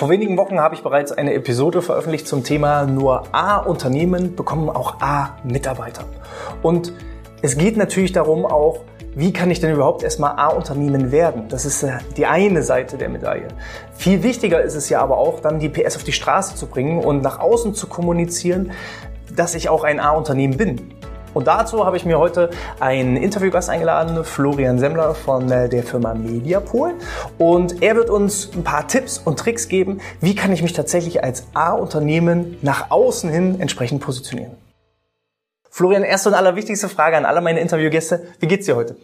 Vor wenigen Wochen habe ich bereits eine Episode veröffentlicht zum Thema nur A-Unternehmen bekommen auch A-Mitarbeiter. Und es geht natürlich darum auch, wie kann ich denn überhaupt erstmal A-Unternehmen werden? Das ist äh, die eine Seite der Medaille. Viel wichtiger ist es ja aber auch, dann die PS auf die Straße zu bringen und nach außen zu kommunizieren, dass ich auch ein A-Unternehmen bin. Und dazu habe ich mir heute einen Interviewgast eingeladen, Florian Semmler von äh, der Firma Mediapool. Und er wird uns ein paar Tipps und Tricks geben, wie kann ich mich tatsächlich als A-Unternehmen nach außen hin entsprechend positionieren. Florian, erste und allerwichtigste Frage an alle meine Interviewgäste. Wie geht's dir heute?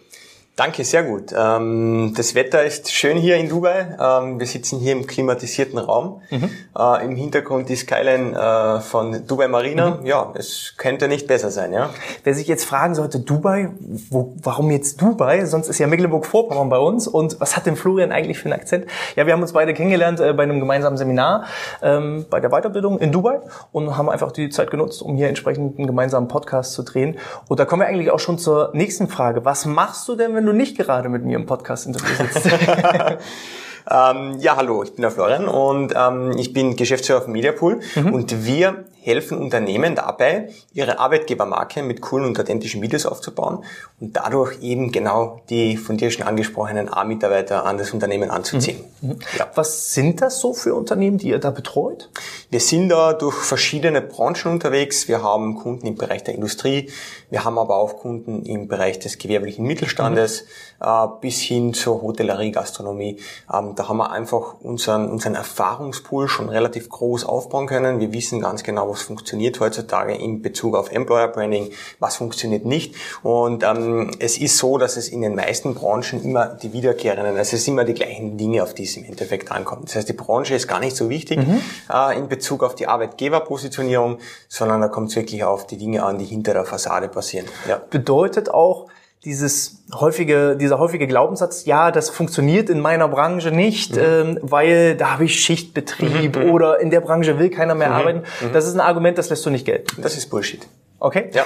Danke, sehr gut. Ähm, das Wetter ist schön hier in Dubai. Ähm, wir sitzen hier im klimatisierten Raum. Mhm. Äh, Im Hintergrund die Skyline äh, von Dubai Marina. Mhm. Ja, es könnte nicht besser sein, ja. Wer sich jetzt fragen sollte, Dubai, wo, warum jetzt Dubai? Sonst ist ja Mecklenburg-Vorpommern bei uns. Und was hat denn Florian eigentlich für einen Akzent? Ja, wir haben uns beide kennengelernt äh, bei einem gemeinsamen Seminar ähm, bei der Weiterbildung in Dubai und haben einfach die Zeit genutzt, um hier entsprechend einen gemeinsamen Podcast zu drehen. Und da kommen wir eigentlich auch schon zur nächsten Frage. Was machst du denn, wenn du nicht gerade mit mir im Podcast-Interview sitzt. ähm, ja, hallo, ich bin der Florian und ähm, ich bin Geschäftsführer von Mediapool mhm. und wir helfen Unternehmen dabei, ihre Arbeitgebermarke mit coolen und authentischen Videos aufzubauen und dadurch eben genau die von dir schon angesprochenen A-Mitarbeiter an das Unternehmen anzuziehen. Mhm. mhm. Ja. Was sind das so für Unternehmen, die ihr da betreut? Wir sind da durch verschiedene Branchen unterwegs. Wir haben Kunden im Bereich der Industrie, wir haben aber auch Kunden im Bereich des gewerblichen Mittelstandes mhm. äh, bis hin zur Hotellerie, Gastronomie. Ähm, da haben wir einfach unseren, unseren Erfahrungspool schon relativ groß aufbauen können. Wir wissen ganz genau, was funktioniert heutzutage in Bezug auf Employer Branding, was funktioniert nicht. Und ähm, es ist so, dass es in den meisten Branchen immer die wiederkehrenden, also es sind immer die gleichen Dinge, auf die es im Endeffekt ankommt. Das heißt, die Branche ist gar nicht so wichtig mhm. äh, in Bezug auf die Arbeitgeberpositionierung, sondern da kommt es wirklich auf die Dinge an, die hinter der Fassade passieren. Ja. Bedeutet auch, dieses häufige, dieser häufige Glaubenssatz, ja, das funktioniert in meiner Branche nicht, mhm. ähm, weil da habe ich Schichtbetrieb mhm. mhm. oder in der Branche will keiner mehr mhm. arbeiten. Mhm. Das ist ein Argument, das lässt du nicht gelten. Das ist Bullshit. Okay. Ja.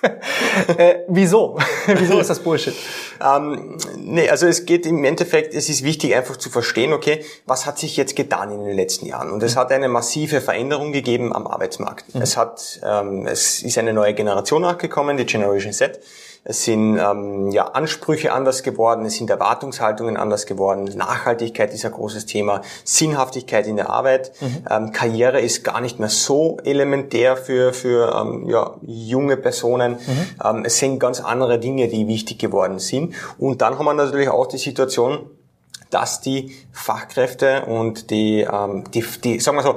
äh, wieso? wieso ist das Bullshit? Ähm, nee, also es geht im Endeffekt, es ist wichtig einfach zu verstehen, okay, was hat sich jetzt getan in den letzten Jahren? Und es hat eine massive Veränderung gegeben am Arbeitsmarkt. Mhm. Es hat, ähm, es ist eine neue Generation nachgekommen, die Generation Z es sind ähm, ja, Ansprüche anders geworden, es sind Erwartungshaltungen anders geworden, Nachhaltigkeit ist ein großes Thema, Sinnhaftigkeit in der Arbeit, mhm. ähm, Karriere ist gar nicht mehr so elementär für, für ähm, ja, junge Personen. Mhm. Ähm, es sind ganz andere Dinge, die wichtig geworden sind. Und dann haben wir natürlich auch die Situation, dass die Fachkräfte und die, ähm, die, die sagen wir so,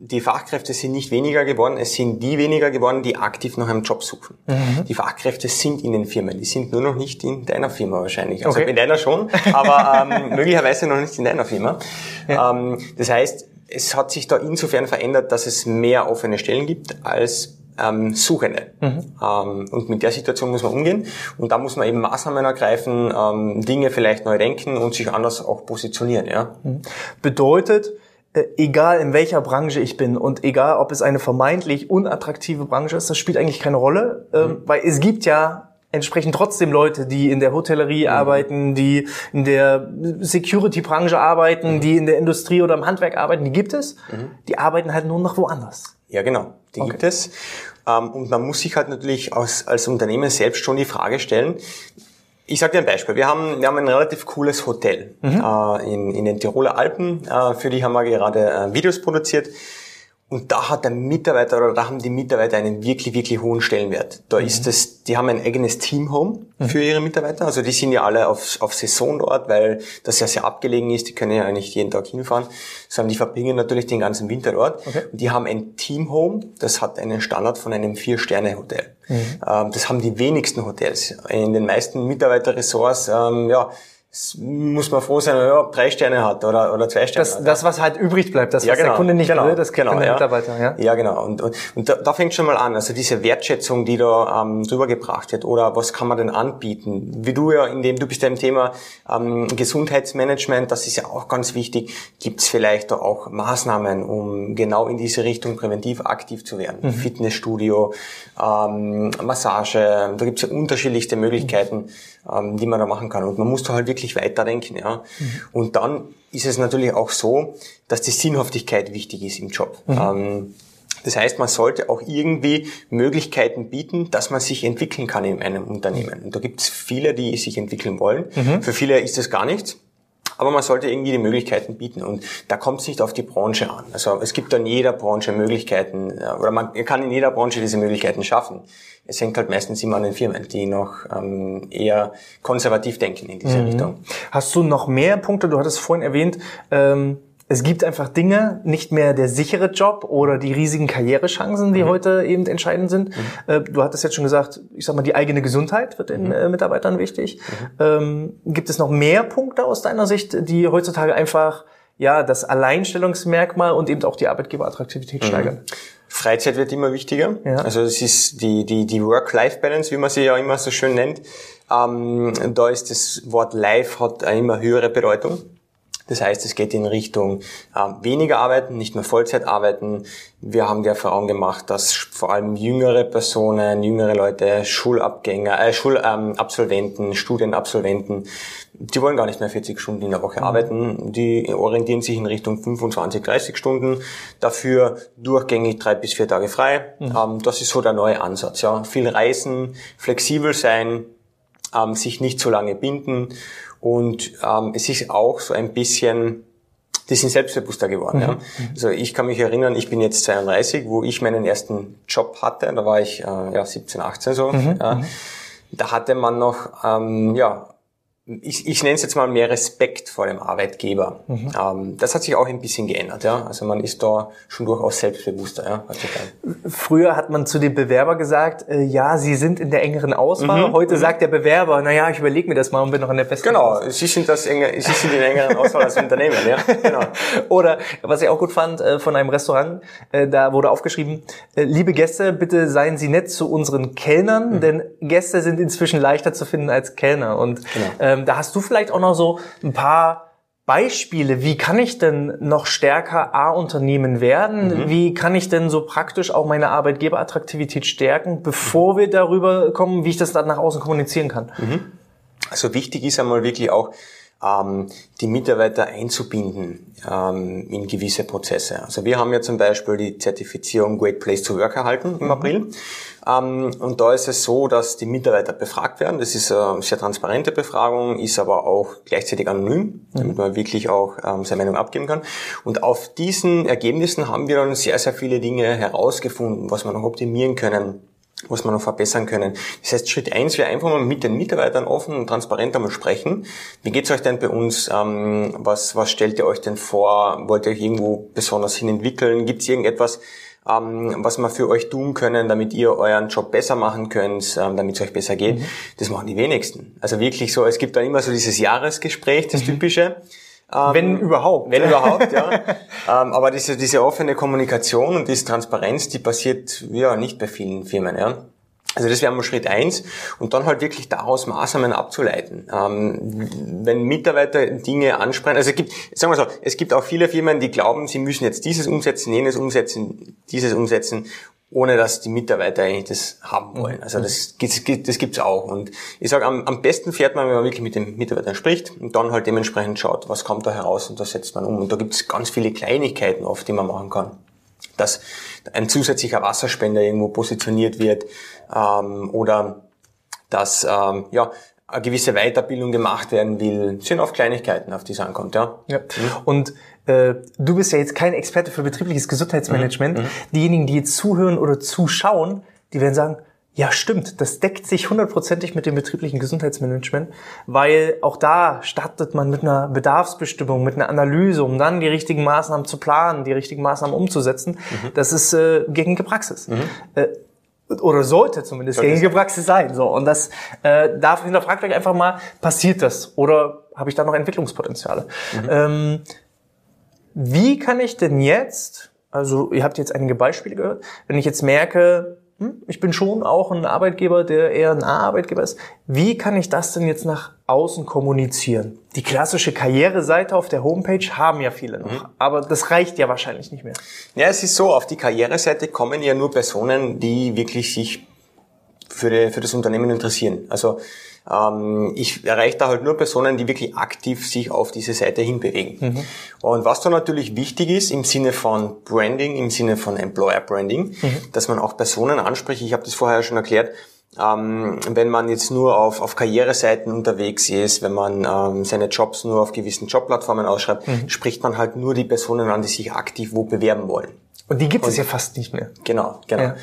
die Fachkräfte sind nicht weniger geworden, es sind die weniger geworden, die aktiv nach einem Job suchen. Mhm. Die Fachkräfte sind in den Firmen, die sind nur noch nicht in deiner Firma wahrscheinlich. Also okay. in deiner schon, aber ähm, möglicherweise noch nicht in deiner Firma. Ja. Ähm, das heißt, es hat sich da insofern verändert, dass es mehr offene Stellen gibt als ähm, Suchende. Mhm. Ähm, und mit der Situation muss man umgehen. Und da muss man eben Maßnahmen ergreifen, ähm, Dinge vielleicht neu denken und sich anders auch positionieren. Ja? Mhm. Bedeutet, egal in welcher Branche ich bin und egal ob es eine vermeintlich unattraktive Branche ist, das spielt eigentlich keine Rolle, ähm, mhm. weil es gibt ja entsprechend trotzdem Leute, die in der Hotellerie mhm. arbeiten, die in der Security-Branche arbeiten, mhm. die in der Industrie oder im Handwerk arbeiten, die gibt es. Mhm. Die arbeiten halt nur noch woanders. Ja, genau, die okay. gibt es. Ähm, und man muss sich halt natürlich als, als Unternehmen selbst schon die Frage stellen, ich sage dir ein Beispiel. Wir haben, wir haben ein relativ cooles Hotel mhm. äh, in, in den Tiroler Alpen. Äh, für die haben wir gerade äh, Videos produziert. Und da hat der Mitarbeiter oder da haben die Mitarbeiter einen wirklich, wirklich hohen Stellenwert. Da mhm. ist das, die haben ein eigenes Teamhome mhm. für ihre Mitarbeiter. Also die sind ja alle auf, auf Saison dort, weil das ja sehr abgelegen ist. Die können ja nicht jeden Tag hinfahren, sondern die verbringen natürlich den ganzen Winter dort. Okay. Und die haben ein Teamhome, das hat einen Standard von einem Vier-Sterne-Hotel. Mhm. Ähm, das haben die wenigsten Hotels. In den meisten Mitarbeiterressorts, ähm, ja, muss man froh sein, wenn man drei Sterne hat oder, oder zwei Sterne das, hat. Das, was halt übrig bleibt, das, ja, was genau, der Kunde nicht genau, will, das genau, der ja. Mitarbeiter. Ja, ja genau. Und, und, und da, da fängt schon mal an, also diese Wertschätzung, die da ähm, drüber gebracht wird oder was kann man denn anbieten? Wie du ja, indem du bist ja im Thema ähm, Gesundheitsmanagement, das ist ja auch ganz wichtig, gibt es vielleicht da auch Maßnahmen, um genau in diese Richtung präventiv aktiv zu werden? Mhm. Fitnessstudio, ähm, Massage, da gibt es ja unterschiedlichste Möglichkeiten, ähm, die man da machen kann. Und man muss da halt wirklich weiterdenken. Ja. Mhm. Und dann ist es natürlich auch so, dass die Sinnhaftigkeit wichtig ist im Job. Mhm. Ähm, das heißt, man sollte auch irgendwie Möglichkeiten bieten, dass man sich entwickeln kann in einem Unternehmen. Und da gibt es viele, die sich entwickeln wollen. Mhm. Für viele ist das gar nichts. Aber man sollte irgendwie die Möglichkeiten bieten und da kommt es nicht auf die Branche an. Also es gibt in jeder Branche Möglichkeiten oder man kann in jeder Branche diese Möglichkeiten schaffen. Es hängt halt meistens immer an den Firmen, die noch ähm, eher konservativ denken in diese mhm. Richtung. Hast du noch mehr Punkte? Du hattest vorhin erwähnt, ähm es gibt einfach Dinge, nicht mehr der sichere Job oder die riesigen Karrierechancen, die mhm. heute eben entscheidend sind. Mhm. Äh, du hattest jetzt schon gesagt, ich sag mal, die eigene Gesundheit wird den mhm. Äh, Mitarbeitern wichtig. Mhm. Ähm, gibt es noch mehr Punkte aus deiner Sicht, die heutzutage einfach ja das Alleinstellungsmerkmal und eben auch die Arbeitgeberattraktivität mhm. steigern? Freizeit wird immer wichtiger. Ja. Also es ist die, die, die Work-Life-Balance, wie man sie ja immer so schön nennt. Ähm, da ist das Wort Life hat eine immer höhere Bedeutung. Das heißt, es geht in Richtung äh, weniger arbeiten, nicht mehr Vollzeit arbeiten. Wir haben die Erfahrung gemacht, dass vor allem jüngere Personen, jüngere Leute, Schulabgänger, äh, Schulabsolventen, ähm, Studienabsolventen, die wollen gar nicht mehr 40 Stunden in der Woche mhm. arbeiten. Die orientieren sich in Richtung 25, 30 Stunden. Dafür durchgängig drei bis vier Tage frei. Mhm. Ähm, das ist so der neue Ansatz. Ja, viel reisen, flexibel sein, ähm, sich nicht zu lange binden und ähm, es ist auch so ein bisschen, die sind selbstbewusster geworden. Mhm. Ja. Also ich kann mich erinnern, ich bin jetzt 32, wo ich meinen ersten Job hatte, da war ich äh, ja 17, 18 so. Mhm. Ja. Mhm. Da hatte man noch ähm, ja ich, ich nenne es jetzt mal mehr Respekt vor dem Arbeitgeber. Mhm. Ähm, das hat sich auch ein bisschen geändert, ja. Also man ist da schon durchaus selbstbewusster, ja. Früher hat man zu dem Bewerber gesagt, äh, ja, Sie sind in der engeren Auswahl. Mhm. Heute mhm. sagt der Bewerber, na ja, ich überlege mir das mal und bin noch in der besten Genau, Auswahl. Sie sind das enge, Sie sind in der engeren Auswahl als Unternehmen, ja. Genau. Oder was ich auch gut fand äh, von einem Restaurant, äh, da wurde aufgeschrieben, äh, liebe Gäste, bitte seien Sie nett zu unseren Kellnern, mhm. denn Gäste sind inzwischen leichter zu finden als Kellner und genau. Ähm, da hast du vielleicht auch noch so ein paar Beispiele, wie kann ich denn noch stärker A-Unternehmen werden? Mhm. Wie kann ich denn so praktisch auch meine Arbeitgeberattraktivität stärken, bevor wir darüber kommen, wie ich das dann nach außen kommunizieren kann? Mhm. Also wichtig ist einmal wirklich auch, die Mitarbeiter einzubinden ähm, in gewisse Prozesse. Also wir haben ja zum Beispiel die Zertifizierung Great Place to Work erhalten im mhm. April. Ähm, und da ist es so, dass die Mitarbeiter befragt werden. Das ist eine sehr transparente Befragung, ist aber auch gleichzeitig anonym, damit mhm. man wirklich auch ähm, seine Meinung abgeben kann. Und auf diesen Ergebnissen haben wir dann sehr, sehr viele Dinge herausgefunden, was wir noch optimieren können was wir noch verbessern können. Das heißt, Schritt eins wäre einfach mal mit den Mitarbeitern offen und transparent einmal sprechen. Wie geht's euch denn bei uns? Ähm, was, was stellt ihr euch denn vor? Wollt ihr euch irgendwo besonders hin entwickeln? Gibt's irgendetwas, ähm, was wir für euch tun können, damit ihr euren Job besser machen könnt, ähm, damit es euch besser geht? Mhm. Das machen die wenigsten. Also wirklich so, es gibt dann immer so dieses Jahresgespräch, das mhm. typische. Ähm, wenn überhaupt. Wenn überhaupt, ja. ähm, aber diese, diese offene Kommunikation und diese Transparenz, die passiert ja nicht bei vielen Firmen. Ja. Also das wäre mal Schritt eins und dann halt wirklich daraus Maßnahmen abzuleiten. Ähm, wenn Mitarbeiter Dinge ansprechen, also es gibt, sagen wir so, es gibt auch viele Firmen, die glauben, sie müssen jetzt dieses umsetzen, jenes umsetzen, dieses umsetzen ohne dass die Mitarbeiter eigentlich das haben wollen. Mhm. Also das, das, das gibt's auch. Und ich sage, am, am besten fährt man, wenn man wirklich mit den Mitarbeitern spricht und dann halt dementsprechend schaut, was kommt da heraus und das setzt man um. Und da gibt's ganz viele Kleinigkeiten oft, die man machen kann. Dass ein zusätzlicher Wasserspender irgendwo positioniert wird ähm, oder dass ähm, ja, eine gewisse Weiterbildung gemacht werden will, sind oft Kleinigkeiten, auf die es ankommt. Ja. ja. Mhm. Und äh, du bist ja jetzt kein Experte für betriebliches Gesundheitsmanagement. Mhm. mhm. Diejenigen, die jetzt zuhören oder zuschauen, die werden sagen, ja, stimmt, das deckt sich hundertprozentig mit dem betrieblichen Gesundheitsmanagement, weil auch da startet man mit einer Bedarfsbestimmung, mit einer Analyse, um dann die richtigen Maßnahmen zu planen, die richtigen Maßnahmen umzusetzen. Mhm. Das ist äh, gängige Praxis. Mhm. Äh, oder sollte zumindest gängige Praxis sein. So und das äh, darf hinterfragt euch einfach mal: Passiert das oder habe ich da noch Entwicklungspotenziale? Mhm. Ähm, wie kann ich denn jetzt, also ihr habt jetzt einige Beispiele gehört, wenn ich jetzt merke, hm, ich bin schon auch ein Arbeitgeber, der eher ein A-Arbeitgeber ist, wie kann ich das denn jetzt nach außen kommunizieren? Die klassische Karriereseite auf der Homepage haben ja viele noch, mhm. aber das reicht ja wahrscheinlich nicht mehr. Ja, es ist so, auf die Karriereseite kommen ja nur Personen, die wirklich sich für, die, für das Unternehmen interessieren. Also ich erreiche da halt nur Personen, die wirklich aktiv sich auf diese Seite hinbewegen. Mhm. Und was da natürlich wichtig ist im Sinne von Branding, im Sinne von Employer Branding, mhm. dass man auch Personen anspricht. Ich habe das vorher schon erklärt. Ähm, wenn man jetzt nur auf, auf Karriereseiten unterwegs ist, wenn man ähm, seine Jobs nur auf gewissen Jobplattformen ausschreibt, mhm. spricht man halt nur die Personen an, die sich aktiv wo bewerben wollen. Und die gibt Und, es ja fast nicht mehr. Genau, genau. Ja.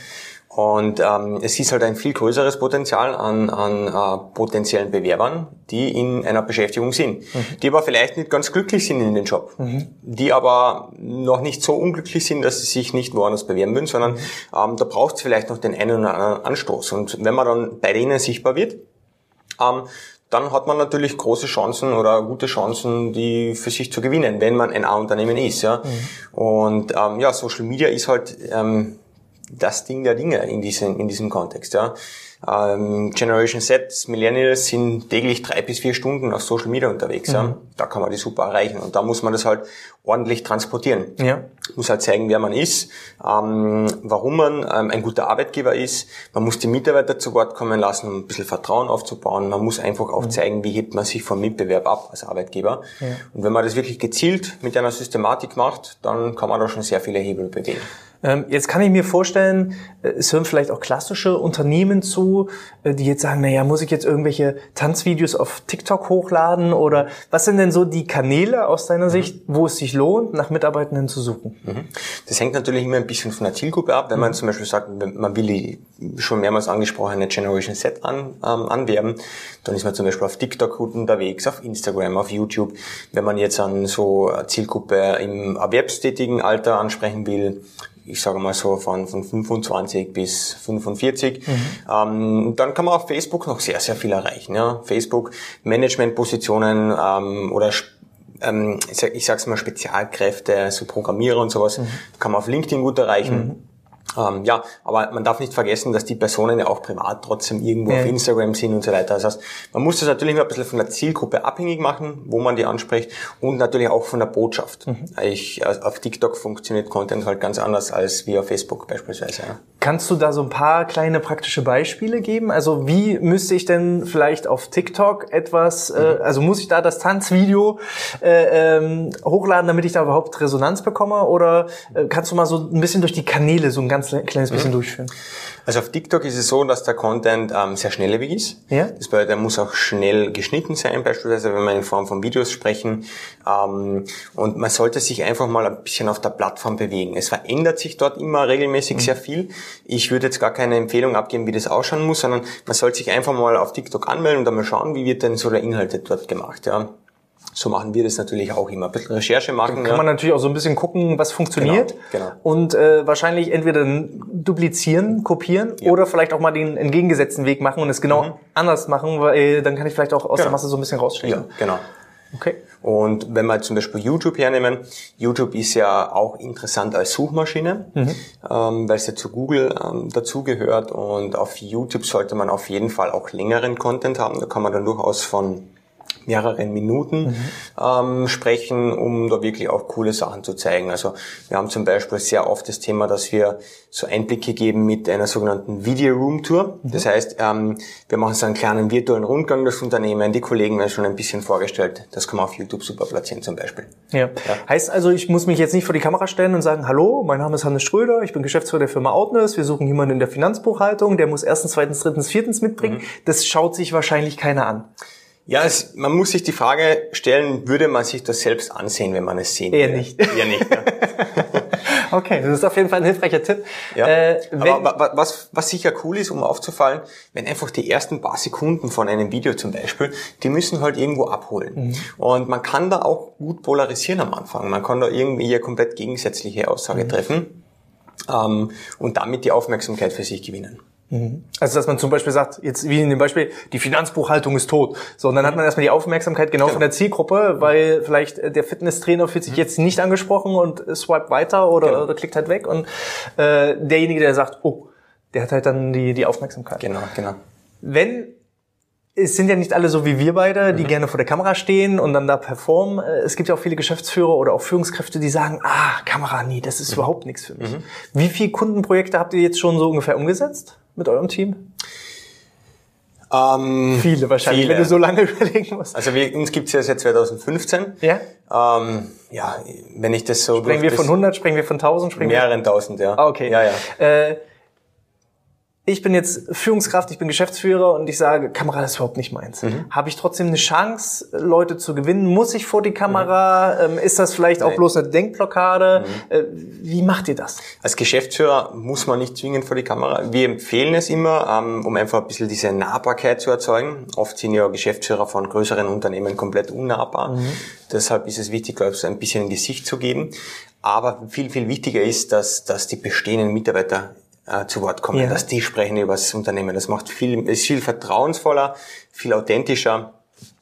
Und ähm, es ist halt ein viel größeres Potenzial an, an äh, potenziellen Bewerbern, die in einer Beschäftigung sind, mhm. die aber vielleicht nicht ganz glücklich sind in den Job, mhm. die aber noch nicht so unglücklich sind, dass sie sich nicht woanders bewerben würden, sondern mhm. ähm, da braucht es vielleicht noch den einen oder anderen Anstoß. Und wenn man dann bei denen sichtbar wird, ähm, dann hat man natürlich große Chancen oder gute Chancen, die für sich zu gewinnen, wenn man ein A-Unternehmen ist. Ja. Mhm. Und ähm, ja, Social Media ist halt ähm, das Ding der Dinge in diesem, in diesem Kontext. Ja. Ähm, Generation Z, Millennials sind täglich drei bis vier Stunden auf Social Media unterwegs. Mhm. Ja. Da kann man die super erreichen. Und da muss man das halt ordentlich transportieren. Ja. Muss halt zeigen, wer man ist, ähm, warum man ähm, ein guter Arbeitgeber ist. Man muss die Mitarbeiter zu Wort kommen lassen, um ein bisschen Vertrauen aufzubauen. Man muss einfach auch mhm. zeigen, wie hebt man sich vom Mitbewerb ab als Arbeitgeber. Ja. Und wenn man das wirklich gezielt mit einer Systematik macht, dann kann man da schon sehr viele Hebel bewegen. Ähm, jetzt kann ich mir vorstellen, äh, es hören vielleicht auch klassische Unternehmen zu, äh, die jetzt sagen, naja, muss ich jetzt irgendwelche Tanzvideos auf TikTok hochladen oder was sind denn so die Kanäle aus deiner mhm. Sicht, wo es sich lohnt, nach Mitarbeitenden zu suchen? Mhm. Das hängt natürlich immer ein bisschen von der Zielgruppe ab. Wenn man mhm. zum Beispiel sagt, man will die schon mehrmals angesprochene Generation Z an, ähm, anwerben, dann ist man zum Beispiel auf TikTok gut unterwegs, auf Instagram, auf YouTube. Wenn man jetzt an so Zielgruppe im erwerbstätigen Alter ansprechen will, ich sage mal so von, von 25 bis 45. Mhm. Ähm, dann kann man auf Facebook noch sehr, sehr viel erreichen. Ja? Facebook, Managementpositionen ähm, oder ähm, ich, sag, ich sag's mal Spezialkräfte, so Programmierer und sowas, mhm. kann man auf LinkedIn gut erreichen. Mhm. Ähm, ja, aber man darf nicht vergessen, dass die Personen ja auch privat trotzdem irgendwo ja. auf Instagram sind und so weiter. Das heißt, man muss das natürlich ein bisschen von der Zielgruppe abhängig machen, wo man die anspricht und natürlich auch von der Botschaft. Mhm. Ich, äh, auf TikTok funktioniert Content halt ganz anders als wie auf Facebook beispielsweise. Ja. Kannst du da so ein paar kleine praktische Beispiele geben? Also wie müsste ich denn vielleicht auf TikTok etwas, äh, mhm. äh, also muss ich da das Tanzvideo äh, ähm, hochladen, damit ich da überhaupt Resonanz bekomme? Oder äh, kannst du mal so ein bisschen durch die Kanäle so ein ganz kleines bisschen mhm. durchführen? Also auf TikTok ist es so, dass der Content ähm, sehr schnelllebig ist. Ja. Das bedeutet, er muss auch schnell geschnitten sein, beispielsweise wenn wir in Form von Videos sprechen. Ähm, und man sollte sich einfach mal ein bisschen auf der Plattform bewegen. Es verändert sich dort immer regelmäßig mhm. sehr viel. Ich würde jetzt gar keine Empfehlung abgeben, wie das ausschauen muss, sondern man sollte sich einfach mal auf TikTok anmelden und dann mal schauen, wie wird denn so der Inhalt dort gemacht. Ja. So machen wir das natürlich auch immer. Ein bisschen Recherche machen. Dann kann ja. man natürlich auch so ein bisschen gucken, was funktioniert. Genau, genau. Und äh, wahrscheinlich entweder duplizieren, kopieren ja. oder vielleicht auch mal den entgegengesetzten Weg machen und es genau mhm. anders machen, weil dann kann ich vielleicht auch aus genau. der Masse so ein bisschen rausstechen. Ja, genau. Okay. Und wenn wir zum Beispiel YouTube hernehmen, YouTube ist ja auch interessant als Suchmaschine, mhm. ähm, weil es ja zu Google ähm, dazugehört und auf YouTube sollte man auf jeden Fall auch längeren Content haben. Da kann man dann durchaus von mehreren Minuten mhm. ähm, sprechen, um da wirklich auch coole Sachen zu zeigen. Also wir haben zum Beispiel sehr oft das Thema, dass wir so Einblicke geben mit einer sogenannten Video Room Tour. Mhm. Das heißt, ähm, wir machen so einen kleinen virtuellen Rundgang durchs Unternehmen. Die Kollegen werden schon ein bisschen vorgestellt. Das kann man auf YouTube super platzieren zum Beispiel. Ja. ja. Heißt also, ich muss mich jetzt nicht vor die Kamera stellen und sagen, hallo, mein Name ist Hannes Schröder, ich bin Geschäftsführer der Firma Outness, wir suchen jemanden in der Finanzbuchhaltung, der muss erstens, zweitens, drittens, viertens mitbringen. Mhm. Das schaut sich wahrscheinlich keiner an. Ja, es, man muss sich die Frage stellen, würde man sich das selbst ansehen, wenn man es sehen Eher würde? nicht. Eher nicht. Ja. okay, das ist auf jeden Fall ein hilfreicher Tipp. Ja. Äh, Aber was, was sicher cool ist, um aufzufallen, wenn einfach die ersten paar Sekunden von einem Video zum Beispiel, die müssen halt irgendwo abholen. Mhm. Und man kann da auch gut polarisieren am Anfang. Man kann da irgendwie eine komplett gegensätzliche Aussage mhm. treffen ähm, und damit die Aufmerksamkeit für sich gewinnen. Mhm. Also dass man zum Beispiel sagt, jetzt wie in dem Beispiel, die Finanzbuchhaltung ist tot. So, und dann hat man erstmal die Aufmerksamkeit genau, genau. von der Zielgruppe, weil vielleicht der Fitnesstrainer fühlt sich mhm. jetzt nicht angesprochen und swipe weiter oder, genau. oder klickt halt weg. Und äh, derjenige, der sagt, oh, der hat halt dann die, die Aufmerksamkeit. Genau, genau. Wenn es sind ja nicht alle so wie wir beide, die mhm. gerne vor der Kamera stehen und dann da performen. Äh, es gibt ja auch viele Geschäftsführer oder auch Führungskräfte, die sagen, ah, Kamera, nee, das ist mhm. überhaupt nichts für mich. Mhm. Wie viele Kundenprojekte habt ihr jetzt schon so ungefähr umgesetzt? Mit eurem Team? Ähm, viele wahrscheinlich, viele. wenn du so lange überlegen musst. Also wir, uns gibt's ja seit 2015. Ja. Ähm, ja, wenn ich das so... Sprechen wir von 100, sprechen wir von 1000? Sprechen mehreren tausend, ja. Ah, okay. Ja, ja. Äh, ich bin jetzt Führungskraft, ich bin Geschäftsführer und ich sage, Kamera ist überhaupt nicht meins. Mhm. Habe ich trotzdem eine Chance, Leute zu gewinnen? Muss ich vor die Kamera? Mhm. ist das vielleicht Nein. auch bloß eine Denkblockade? Mhm. Äh, wie macht ihr das? Als Geschäftsführer muss man nicht zwingend vor die Kamera. Wir empfehlen es immer, ähm, um einfach ein bisschen diese Nahbarkeit zu erzeugen. Oft sind ja Geschäftsführer von größeren Unternehmen komplett unnahbar. Mhm. Deshalb ist es wichtig, glaube ich, so ein bisschen ein Gesicht zu geben. Aber viel, viel wichtiger ist, dass, dass die bestehenden Mitarbeiter äh, zu Wort kommen, ja. dass die sprechen über das Unternehmen. Das macht viel, ist viel vertrauensvoller, viel authentischer.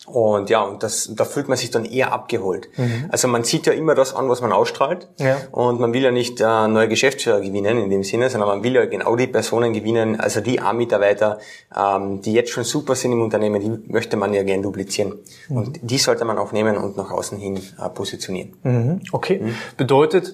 Und ja, und das, da fühlt man sich dann eher abgeholt. Mhm. Also man sieht ja immer das an, was man ausstrahlt. Ja. Und man will ja nicht äh, neue Geschäftsführer gewinnen in dem Sinne, sondern man will ja genau die Personen gewinnen, also die A-Mitarbeiter, ähm, die jetzt schon super sind im Unternehmen, die möchte man ja gern duplizieren. Mhm. Und die sollte man auch nehmen und nach außen hin äh, positionieren. Mhm. Okay. Mhm. Bedeutet,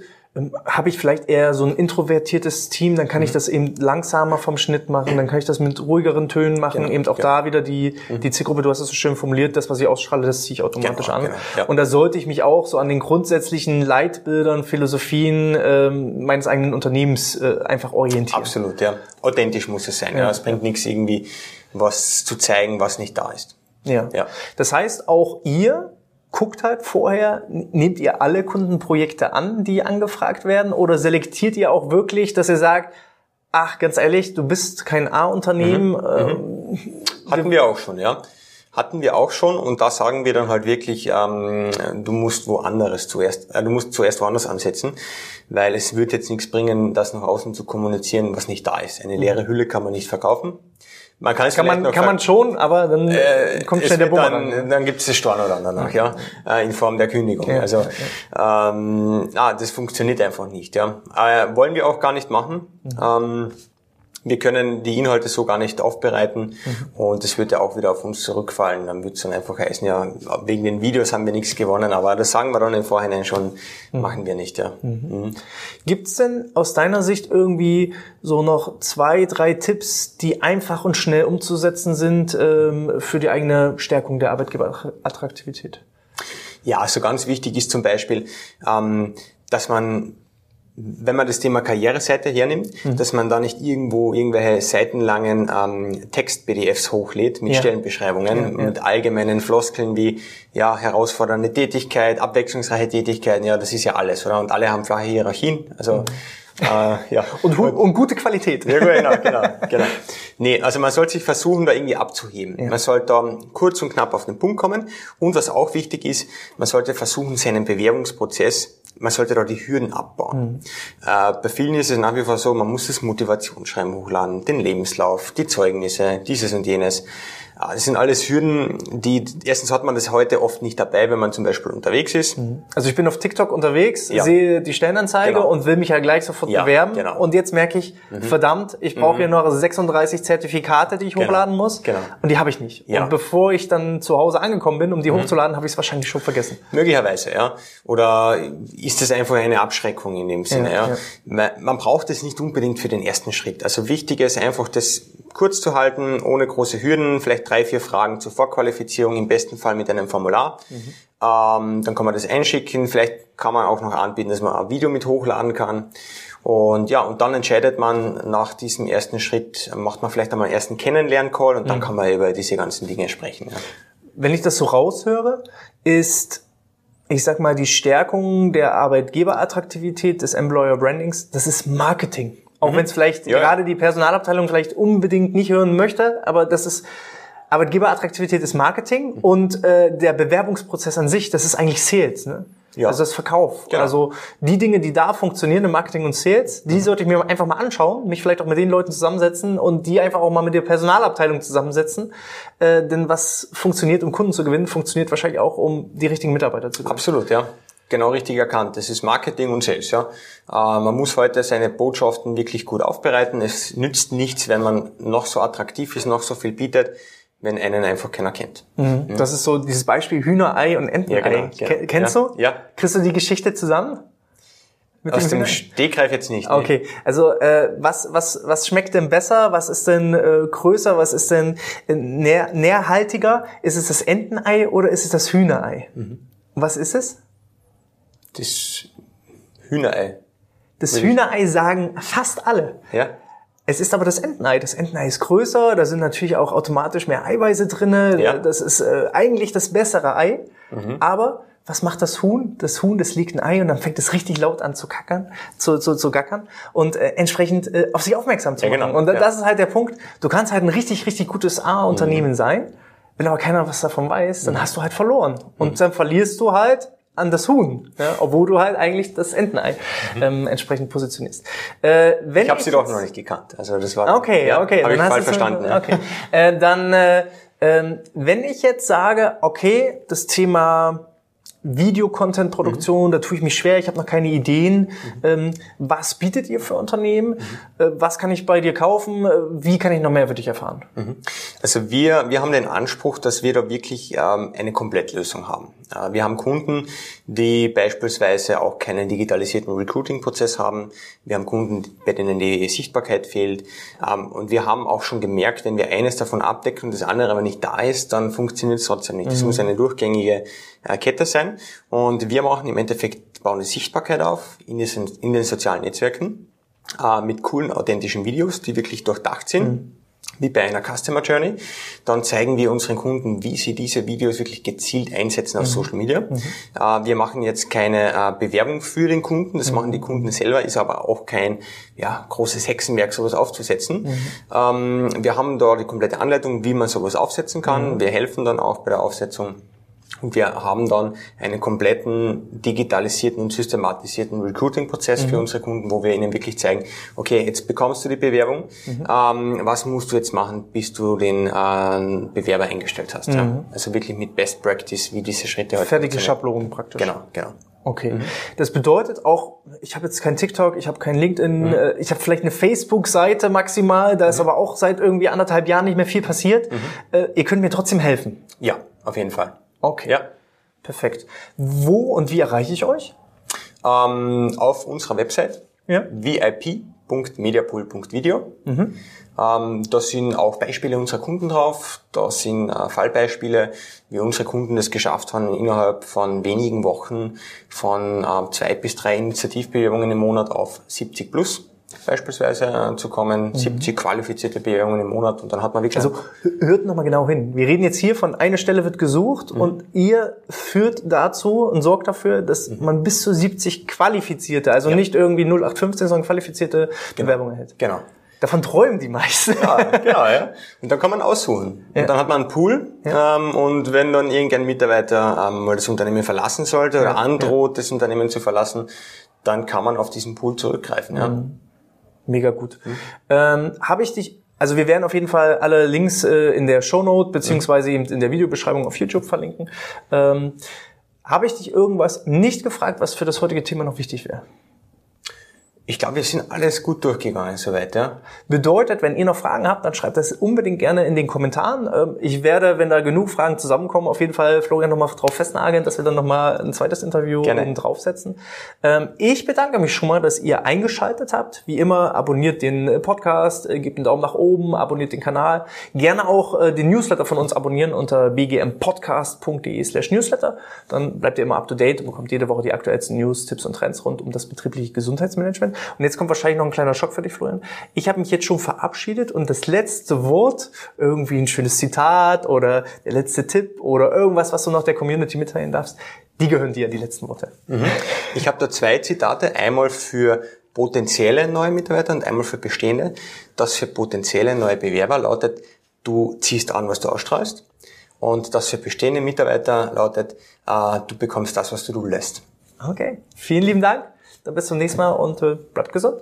habe ich vielleicht eher so ein introvertiertes Team, dann kann ich mhm. das eben langsamer vom Schnitt machen, dann kann ich das mit ruhigeren Tönen machen, genau, eben auch genau. da wieder die, mhm. die Zielgruppe, du hast es so schön formuliert, das, was ich ausstrahle, das ziehe ich automatisch genau, an. Genau, ja. Und da sollte ich mich auch so an den grundsätzlichen Leitbildern, Philosophien ähm, meines eigenen Unternehmens äh, einfach orientieren. Absolut, ja. Authentisch muss es sein. Ja. ja. Es bringt nichts irgendwie, was zu zeigen, was nicht da ist. Ja. ja. Das heißt, auch ihr guckt halt vorher, nehmt ihr alle Kundenprojekte an, die angefragt werden, oder selektiert ihr auch wirklich, dass ihr sagt, ach, ganz ehrlich, du bist kein A-Unternehmen? Mhm. Ähm, Hatten wir auch schon, ja. Hatten wir auch schon und da sagen wir dann halt wirklich, ähm, du musst woanders zuerst, äh, du musst zuerst woanders ansetzen, weil es wird jetzt nichts bringen, das nach außen zu kommunizieren, was nicht da ist. Eine leere Hülle kann man nicht verkaufen. Man kann es kann man, kann man schon, aber dann äh, kommt schnell der Bumerang. Dann, dann gibt es das Storno danach, ja, äh, in Form der Kündigung. Ja, also ja. Ähm, ah, das funktioniert einfach nicht. Ja, äh, wollen wir auch gar nicht machen. Mhm. Ähm, wir können die Inhalte so gar nicht aufbereiten mhm. und es wird ja auch wieder auf uns zurückfallen. Dann wird es dann einfach heißen, ja, wegen den Videos haben wir nichts gewonnen, aber das sagen wir dann im Vorhinein schon, mhm. machen wir nicht. Ja. Mhm. mhm. Gibt es denn aus deiner Sicht irgendwie so noch zwei, drei Tipps, die einfach und schnell umzusetzen sind ähm, für die eigene Stärkung der Arbeitgeberattraktivität? Ja, also ganz wichtig ist zum Beispiel, ähm, dass man wenn man das Thema Karriereseite hernimmt, mhm. dass man da nicht irgendwo irgendwelche seitenlangen ähm, Text-PDFs hochlädt mit ja. Stellenbeschreibungen, ja, ja. mit allgemeinen Floskeln wie ja herausfordernde Tätigkeit, abwechslungsreiche Tätigkeiten, ja, das ist ja alles, oder? Und alle haben flache Hierarchien, also mhm. Äh, ja. und, und, gute Qualität. Ja, genau, genau, genau. Nee, also man sollte sich versuchen, da irgendwie abzuheben. Ja. Man sollte da kurz und knapp auf den Punkt kommen. Und was auch wichtig ist, man sollte versuchen, seinen Bewerbungsprozess man sollte da die Hürden abbauen. Mhm. Äh, bei vielen ist es nach wie vor so, man muss das Motivationsschreiben hochladen, den Lebenslauf, die Zeugnisse, dieses und jenes. Das sind alles Hürden, die, erstens hat man das heute oft nicht dabei, wenn man zum Beispiel unterwegs ist. Mhm. Also ich bin auf TikTok unterwegs, ja. sehe die Stellenanzeige genau. und will mich ja gleich sofort ja, bewerben. Genau. Und jetzt merke ich, mhm. verdammt, ich brauche mhm. hier noch 36 Zertifikate, die ich genau. hochladen muss. Genau. Und die habe ich nicht. Ja. Und bevor ich dann zu Hause angekommen bin, um die mhm. hochzuladen, habe ich es wahrscheinlich schon vergessen. Möglicherweise, ja. Oder ist das einfach eine Abschreckung in dem Sinne, ja. ja. Man braucht es nicht unbedingt für den ersten Schritt. Also wichtig ist einfach, das kurz zu halten, ohne große Hürden, vielleicht drei, vier Fragen zur Vorqualifizierung, im besten Fall mit einem Formular. Mhm. Ähm, dann kann man das einschicken. Vielleicht kann man auch noch anbieten, dass man ein Video mit hochladen kann. Und ja, und dann entscheidet man nach diesem ersten Schritt, macht man vielleicht einmal einen ersten Kennenlern-Call und dann mhm. kann man über diese ganzen Dinge sprechen. Ja. Wenn ich das so raushöre, ist ich sag mal, die Stärkung der Arbeitgeberattraktivität des Employer Brandings, das ist Marketing. Auch mhm. wenn es vielleicht ja. gerade die Personalabteilung vielleicht unbedingt nicht hören möchte, aber das ist Arbeitgeberattraktivität ist Marketing mhm. und äh, der Bewerbungsprozess an sich, das ist eigentlich Sales. Ne? Ja. Also das Verkauf. Genau. Also die Dinge, die da funktionieren im Marketing und Sales, die mhm. sollte ich mir einfach mal anschauen, mich vielleicht auch mit den Leuten zusammensetzen und die einfach auch mal mit der Personalabteilung zusammensetzen. Äh, denn was funktioniert, um Kunden zu gewinnen, funktioniert wahrscheinlich auch, um die richtigen Mitarbeiter zu gewinnen. Absolut, ja. Genau richtig erkannt. Das ist Marketing und Sales. Ja. Äh, man muss heute seine Botschaften wirklich gut aufbereiten. Es nützt nichts, wenn man noch so attraktiv ist, noch so viel bietet, wenn einen einfach keiner kennt. Mhm. Mhm. Das ist so dieses Beispiel Hühnerei und Entenei. Ja, genau, genau. Kennst ja. du? Ja. Kriegst du die Geschichte zusammen? Mit Aus dem, dem Stegreif jetzt nicht. Nee. Okay, also äh, was, was, was schmeckt denn besser? Was ist denn äh, größer? Was ist denn äh, nähr, nährhaltiger? Ist es das Entenei oder ist es das Hühnerei? Mhm. Was ist es? Das Hühnerei. Das Hühnerei sagen fast alle. Ja. Es ist aber das Entenei. Das Entenei ist größer, da sind natürlich auch automatisch mehr Eiweiße drinne. Ja. Das ist äh, eigentlich das bessere Ei. Mhm. Aber was macht das Huhn? Das Huhn, das legt ein Ei und dann fängt es richtig laut an zu kackern, zu, zu, zu gackern und äh, entsprechend äh, auf sich aufmerksam zu machen. Ja, genau. Und ja. das ist halt der Punkt. Du kannst halt ein richtig, richtig gutes A-Unternehmen mhm. sein. Wenn aber keiner was davon weiß, dann mhm. hast du halt verloren. Und dann verlierst du halt an das Huhn, ja, obwohl du halt eigentlich das Entenei mhm. ähm, entsprechend positionierst. Äh, wenn ich habe sie doch noch nicht gekannt. Also das war okay, ja, okay, habe ich falsch verstanden. Ja. Okay, äh, dann äh, äh, wenn ich jetzt sage, okay, das Thema Videocontent-Produktion, mhm. da tue ich mich schwer, ich habe noch keine Ideen. Mhm. Ähm, was bietet ihr für Unternehmen? Mhm. Äh, was kann ich bei dir kaufen? Äh, wie kann ich noch mehr für dich erfahren? Mhm. Also wir, wir haben den Anspruch, dass wir da wirklich ähm, eine Komplettlösung haben. Äh, wir haben Kunden, die beispielsweise auch keinen digitalisierten Recruiting-Prozess haben. Wir haben Kunden, bei denen die Sichtbarkeit fehlt. Ähm, und wir haben auch schon gemerkt, wenn wir eines davon abdecken und das andere aber nicht da ist, dann funktioniert es trotzdem nicht. Es mhm. muss eine durchgängige äh, Kette sein. Und wir machen im Endeffekt, bauen eine Sichtbarkeit auf in den, in den sozialen Netzwerken äh, mit coolen, authentischen Videos, die wirklich durchdacht sind. Mhm wie bei einer Customer Journey. Dann zeigen wir unseren Kunden, wie sie diese Videos wirklich gezielt einsetzen auf mhm. Social Media. Mhm. Äh, wir machen jetzt keine äh, Bewerbung für den Kunden, das mhm. machen die Kunden selber, ist aber auch kein ja, großes Hexenwerk, sowas aufzusetzen. Mhm. Ähm, wir haben da die komplette Anleitung, wie man sowas aufsetzen kann. Mhm. Wir helfen dann auch bei der Aufsetzung und wir haben dann einen kompletten digitalisierten und systematisierten Recruiting-Prozess mhm. für unsere Kunden, wo wir ihnen wirklich zeigen, okay, jetzt bekommst du die Bewerbung, mhm. ähm, was musst du jetzt machen, bis du den äh, Bewerber eingestellt hast. Mhm. Ja? Also wirklich mit Best Practice, wie diese Schritte heute Fertige Schablonen praktisch. Genau, genau. Okay. Mhm. Das bedeutet auch, ich habe jetzt kein TikTok, ich habe kein LinkedIn, mhm. Äh, ich habe vielleicht eine Facebook-Seite maximal, da mhm. ist aber auch seit irgendwie anderthalb Jahren nicht mehr viel passiert. Mhm. Äh, ihr könnt mir trotzdem helfen. Ja, auf jeden Fall. Okay. Ja. Perfekt. Wo und wie erreiche ich euch? Ähm, auf unserer Website ja. vip.mediapool.video. Mhm. Ähm, da sind auch Beispiele unserer Kunden drauf. Da sind äh, Fallbeispiele, wie unsere Kunden es geschafft haben, innerhalb von wenigen Wochen von äh, zwei bis drei Initiativbewerbungen im Monat auf 70 plus beispielsweise äh, zu kommen, mhm. 70 qualifizierte Bewerbungen im Monat und dann hat man wirklich... Also hört nochmal genau hin. Wir reden jetzt hier von einer Stelle wird gesucht mhm. und ihr führt dazu und sorgt dafür, dass mhm. man bis zu 70 qualifizierte, also ja. nicht irgendwie 0815, sondern qualifizierte genau. Bewerbungen hält. Genau. Davon träumen die meisten. Ja, genau, ja. Und dann kann man aussuchen. Ja. Und dann hat man einen Pool. Ja. Ähm, und wenn dann irgendein Mitarbeiter ähm, mal das Unternehmen verlassen sollte oder androht, das Unternehmen zu verlassen, dann kann man auf diesen Pool zurückgreifen. Ja. Mhm. Mega gut. Mhm. Ähm, Habe ich dich, also wir werden auf jeden Fall alle Links äh, in der Shownote beziehungsweise eben in der Videobeschreibung auf YouTube verlinken. Ähm, Habe ich dich irgendwas nicht gefragt, was für das heutige Thema noch wichtig wäre? Ich glaube, wir sind alles gut durchgegangen soweit, ja. Bedeutet, wenn ihr noch Fragen habt, dann schreibt das unbedingt gerne in den Kommentaren. Ähm, ich werde, wenn da genug Fragen zusammenkommen, auf jeden Fall Florian nochmal drauf festnageln, dass wir dann nochmal ein zweites Interview gerne. draufsetzen. Ähm, ich bedanke mich schon mal, dass ihr eingeschaltet habt. Wie immer, abonniert den Podcast, äh, gebt einen Daumen nach oben, abonniert den Kanal. Gerne auch äh, den Newsletter von uns abonnieren unter bgmpodcast.de slash newsletter. Dann bleibt ihr immer up to date und bekommt jede Woche die aktuellsten News, Tipps und Trends rund um das betriebliche Gesundheitsmanagement. Und jetzt kommt wahrscheinlich noch ein kleiner Schock für dich, Florian. Ich habe mich jetzt schon verabschiedet und das letzte Wort, irgendwie ein schönes Zitat oder der letzte Tipp oder irgendwas, was du noch der Community mitteilen darfst, die gehören dir, die letzten Worte. Mhm. Ich habe da zwei Zitate, einmal für potenzielle neue Mitarbeiter und einmal für bestehende. Das für potenzielle neue Bewerber lautet, du ziehst an, was du ausstrahlst. Und das für bestehende Mitarbeiter lautet, äh, du bekommst das, was du du lässt. Okay, vielen lieben Dank. Dann bis zum nächsten Mal und äh, bleibt gesund.